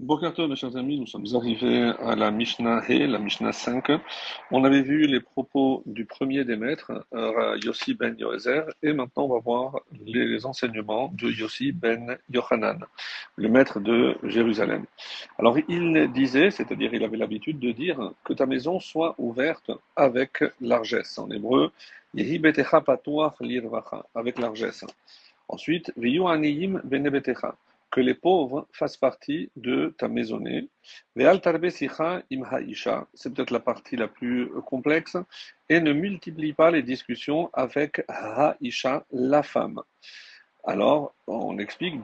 Bokerto, mes chers amis, nous sommes arrivés à la Mishnah He, la Mishnah 5. On avait vu les propos du premier des maîtres, euh, Yossi ben Yoezer, et maintenant on va voir les enseignements de Yossi ben Yohanan, le maître de Jérusalem. Alors il disait, c'est-à-dire il avait l'habitude de dire que ta maison soit ouverte avec largesse. En hébreu, avec largesse. Ensuite, Viyu aniyim benebetecha que les pauvres fassent partie de ta maisonnée. C'est peut-être la partie la plus complexe. Et ne multiplie pas les discussions avec Haisha, la femme. Alors, on explique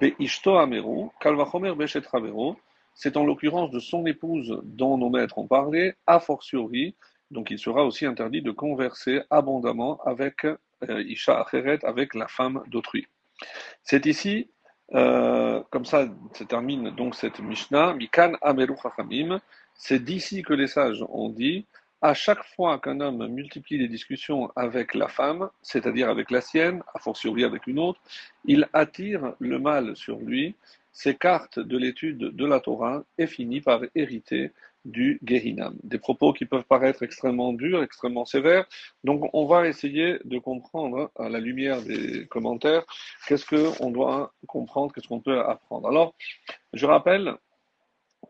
C'est en l'occurrence de son épouse dont nos maîtres ont parlé, a fortiori. Donc, il sera aussi interdit de converser abondamment avec euh, Isha Acheret, avec la femme d'autrui. C'est ici euh, comme ça se termine donc cette Mishnah. Mikan Ameru Chachamim. C'est d'ici que les sages ont dit à chaque fois qu'un homme multiplie les discussions avec la femme, c'est-à-dire avec la sienne, a fortiori avec une autre, il attire le mal sur lui, s'écarte de l'étude de la Torah et finit par hériter du Gehinam. Des propos qui peuvent paraître extrêmement durs, extrêmement sévères. Donc, on va essayer de comprendre, à la lumière des commentaires, qu'est-ce qu'on doit comprendre, qu'est-ce qu'on peut apprendre. Alors, je rappelle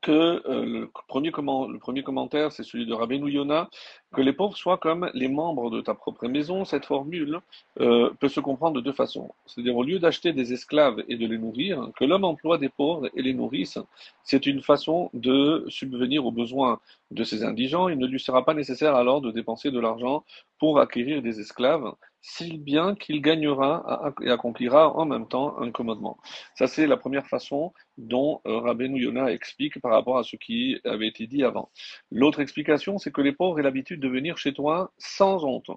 que euh, le, premier le premier commentaire, c'est celui de Rabbeinu Yona, que les pauvres soient comme les membres de ta propre maison. Cette formule euh, peut se comprendre de deux façons. C'est-à-dire, au lieu d'acheter des esclaves et de les nourrir, que l'homme emploie des pauvres et les nourrisse, c'est une façon de subvenir aux besoins de ces indigents. Il ne lui sera pas nécessaire alors de dépenser de l'argent pour acquérir des esclaves si bien qu'il gagnera et accomplira en même temps un commandement. Ça, c'est la première façon dont euh, Rabbeinu Yona explique par rapport à ce qui avait été dit avant. L'autre explication, c'est que les pauvres aient l'habitude de venir chez toi sans honte,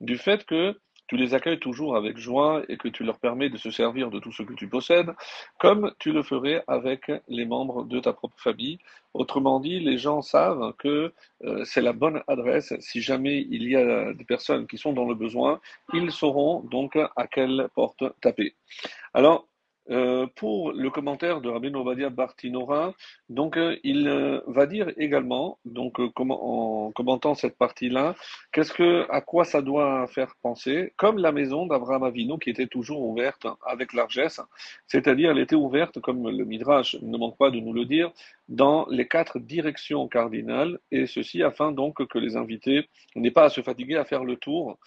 du fait que tu les accueilles toujours avec joie et que tu leur permets de se servir de tout ce que tu possèdes, comme tu le ferais avec les membres de ta propre famille. Autrement dit, les gens savent que euh, c'est la bonne adresse. Si jamais il y a des personnes qui sont dans le besoin, ils sauront donc à quelle porte taper. Alors, euh, pour le commentaire de Rabbi Novadia Bartinora, donc euh, il euh, va dire également, donc en commentant cette partie-là, qu'est-ce que, à quoi ça doit faire penser, comme la maison d'Abraham Avino qui était toujours ouverte avec largesse, c'est-à-dire elle était ouverte, comme le Midrash ne manque pas de nous le dire, dans les quatre directions cardinales, et ceci afin donc que les invités n'aient pas à se fatiguer à faire le tour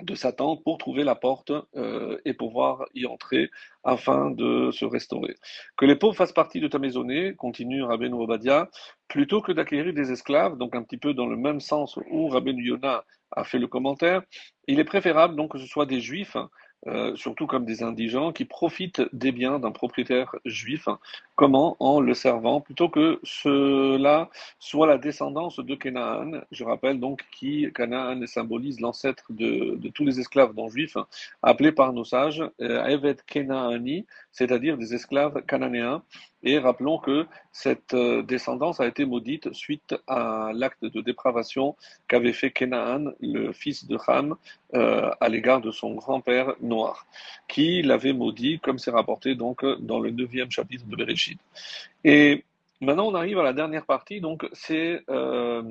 de Satan pour trouver la porte euh, et pouvoir y entrer afin de se restaurer. Que les pauvres fassent partie de ta maisonnée, continue Rabbeinu Obadia, plutôt que d'acquérir des esclaves, donc un petit peu dans le même sens où Rabbeinu Yona a fait le commentaire, il est préférable donc que ce soit des juifs euh, surtout comme des indigents, qui profitent des biens d'un propriétaire juif. Comment En le servant, plutôt que cela soit la descendance de Canaan? Je rappelle donc qui Canaan symbolise l'ancêtre de, tous les esclaves non juifs, appelés par nos sages euh, Evet Kenaani, c'est-à-dire des esclaves cananéens. Et rappelons que cette euh, descendance a été maudite suite à l'acte de dépravation qu'avait fait Kenaan, le fils de Ham, euh, à l'égard de son grand-père noir, qui l'avait maudit, comme c'est rapporté donc dans le neuvième chapitre de Bereshit. Et maintenant, on arrive à la dernière partie, donc c'est euh,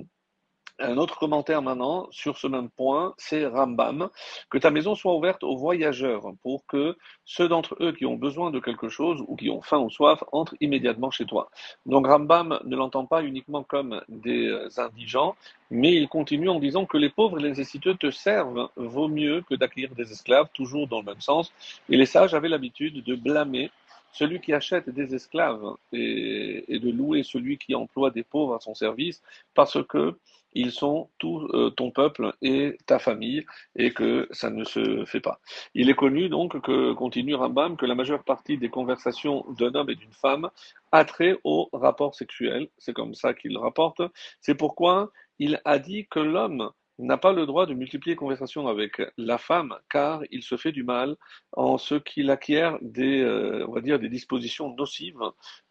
un autre commentaire maintenant sur ce même point, c'est Rambam, que ta maison soit ouverte aux voyageurs pour que ceux d'entre eux qui ont besoin de quelque chose ou qui ont faim ou soif entrent immédiatement chez toi. Donc Rambam ne l'entend pas uniquement comme des indigents, mais il continue en disant que les pauvres et les nécessiteux te servent. Vaut mieux que d'accueillir des esclaves, toujours dans le même sens. Et les sages avaient l'habitude de blâmer celui qui achète des esclaves et, de louer celui qui emploie des pauvres à son service parce que ils sont tout euh, ton peuple et ta famille, et que ça ne se fait pas. Il est connu donc que, continue Rambam, que la majeure partie des conversations d'un homme et d'une femme a trait au rapport sexuel. C'est comme ça qu'il rapporte. C'est pourquoi il a dit que l'homme n'a pas le droit de multiplier conversations avec la femme, car il se fait du mal en ce qu'il acquiert des, euh, on va dire, des dispositions nocives,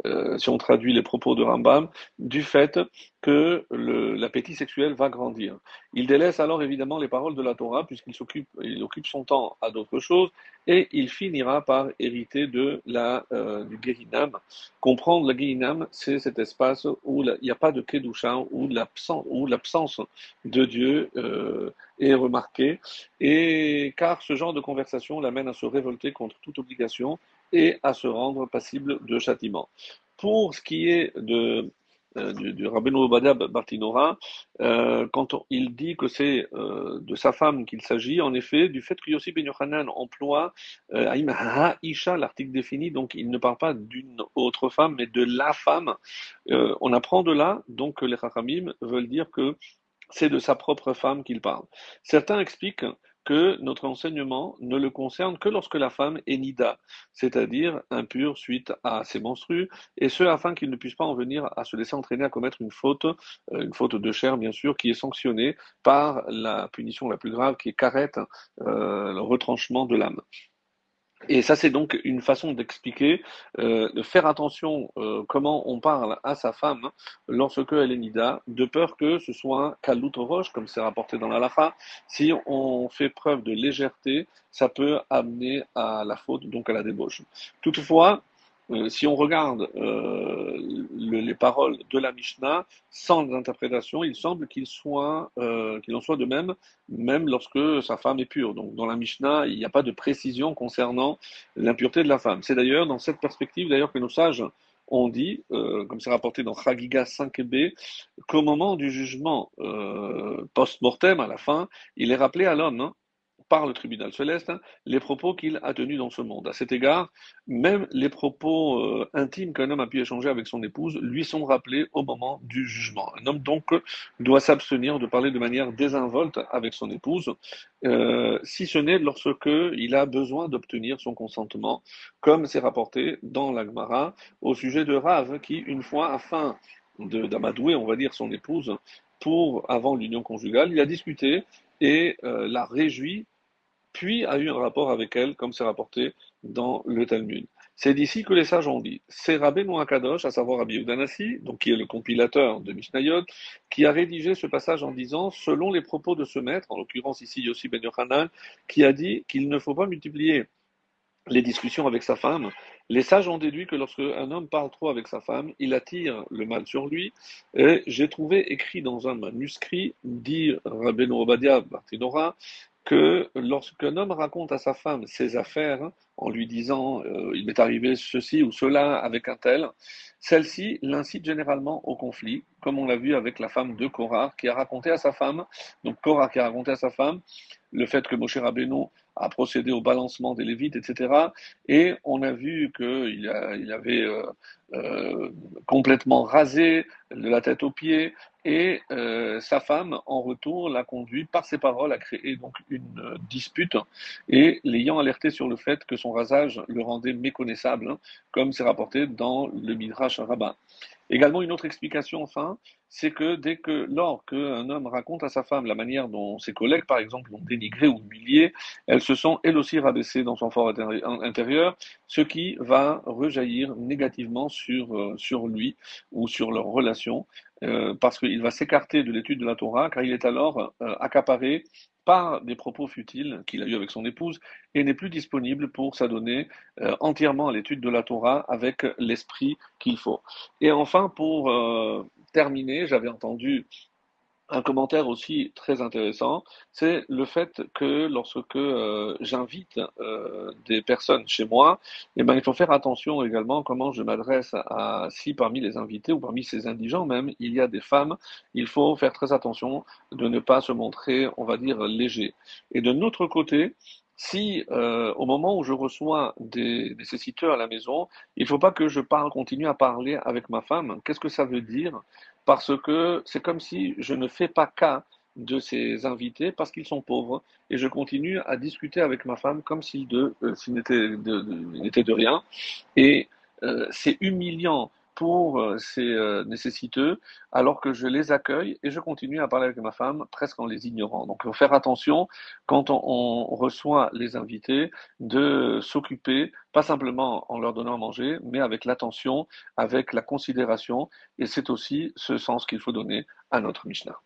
euh, si on traduit les propos de Rambam, du fait que l'appétit sexuel va grandir. Il délaisse alors évidemment les paroles de la Torah puisqu'il s'occupe, il occupe son temps à d'autres choses et il finira par hériter de la, euh, du Gehinam. Comprendre le Gehinam, c'est cet espace où il n'y a pas de Kedusha, où l'absence de Dieu euh, est remarquée, et car ce genre de conversation l'amène à se révolter contre toute obligation et à se rendre passible de châtiment. Pour ce qui est de euh, du, du Rabbeinu Obadiah Bartinora, euh, quand il dit que c'est euh, de sa femme qu'il s'agit, en effet, du fait que Yossi Ben Yochanan emploie Aïm Isha, l'article défini, donc il ne parle pas d'une autre femme, mais de la femme. on apprend de là, donc, les Chachamim veulent dire que c'est de sa propre femme qu'il parle. Certains expliquent que notre enseignement ne le concerne que lorsque la femme est nida, c'est-à-dire impure suite à ses menstrues, et ce afin qu'il ne puisse pas en venir à se laisser entraîner à commettre une faute, euh, une faute de chair bien sûr, qui est sanctionnée par la punition la plus grave qui est carrette, euh, le retranchement de l'âme. Et ça, c'est donc une façon d'expliquer, euh, de faire attention euh, comment on parle à sa femme lorsque elle est nida, de peur que ce soit un roche, comme c'est rapporté dans la lacha. Si on fait preuve de légèreté, ça peut amener à la faute, donc à la débauche. Toutefois, euh, si on regarde euh, les paroles de la Mishnah sans interprétation, il semble euh, qu'il en soit de même, même lorsque sa femme est pure. Donc dans la Mishnah, il n'y a pas de précision concernant l'impureté de la femme. C'est d'ailleurs dans cette perspective d'ailleurs que nos sages ont dit, comme c'est rapporté dans Chagiga 5b, qu'au moment du jugement post-mortem, à la fin, il est rappelé à l'homme hein, par le tribunal céleste hein, les propos qu'il a tenus dans ce monde. À cet égard, même les propos euh, intimes qu'un homme a pu échanger avec son épouse lui sont rappelés au moment du jugement. Un homme donc doit s'abstenir de parler de manière désinvolte avec son épouse, euh, si ce n'est lorsque il a besoin d'obtenir son consentement, comme c'est rapporté dans l'Agmara au sujet de Rav qui, une fois, afin d'amadouer, on va dire, son épouse pour avant l'union conjugale, il a discuté et euh, l'a réjoui puis a eu un rapport avec elle, comme c'est rapporté dans le Talmud. C'est d'ici que les sages ont dit. C'est Rabbeinu Akadosh, à savoir Rabbi Udanasi, donc qui est le compilateur de Mishnayot, qui a rédigé ce passage en disant, selon les propos de ce maître, en l'occurrence ici Yossi Ben Yochanan, qui a dit qu'il ne faut pas multiplier les discussions avec sa femme, les sages ont déduit que lorsque un homme parle trop avec sa femme, il attire le mal sur lui. Et j'ai trouvé écrit dans un manuscrit, dit Rabbeinu Obadiah Bartinora, que lorsqu'un homme raconte à sa femme ses affaires, en lui disant euh, il m'est arrivé ceci ou cela avec un tel, celle-ci l'incite généralement au conflit, comme on l'a vu avec la femme de Korah qui a raconté à sa femme, donc Korah qui a raconté à sa femme le fait que Moshe Rabbeinu a procédé au balancement des Lévites, etc. Et on a vu qu'il il avait euh, euh, complètement rasé de la tête aux pieds, et euh, sa femme, en retour, l'a conduit par ses paroles à créer donc une dispute, et l'ayant alerté sur le fait que son rasage le rendait méconnaissable, hein, comme c'est rapporté dans le Midrash rabbin. Également, une autre explication, enfin, c'est que dès que, lors qu'un homme raconte à sa femme la manière dont ses collègues, par exemple, l'ont dénigré ou humilié, elles se sont elles aussi rabaissées dans son fort intérieur, ce qui va rejaillir négativement sur, euh, sur lui ou sur leur relation, euh, parce qu'il va s'écarter de l'étude de la Torah, car il est alors euh, accaparé par des propos futiles qu'il a eu avec son épouse et n'est plus disponible pour s'adonner euh, entièrement à l'étude de la Torah avec l'esprit qu'il faut. Et enfin, pour euh, terminer, j'avais entendu un commentaire aussi très intéressant, c'est le fait que lorsque euh, j'invite euh, des personnes chez moi, eh ben, il faut faire attention également comment je m'adresse à, si parmi les invités ou parmi ces indigents même, il y a des femmes, il faut faire très attention de ne pas se montrer, on va dire, léger. Et de notre côté, si euh, au moment où je reçois des nécessiteurs à la maison, il ne faut pas que je parle, continue à parler avec ma femme. Qu'est-ce que ça veut dire? Parce que c'est comme si je ne fais pas cas de ces invités parce qu'ils sont pauvres et je continue à discuter avec ma femme comme s'il euh, n'était de, de, rien. Et euh, c'est humiliant pour euh, ces euh, nécessiteux alors que je les accueille et je continue à parler avec ma femme presque en les ignorant. Donc il faut faire attention quand on, on reçoit les invités de s'occuper, pas simplement en leur donnant à manger, mais avec l'attention, avec la considération et c'est aussi ce sens qu'il faut donner à notre Mishnah.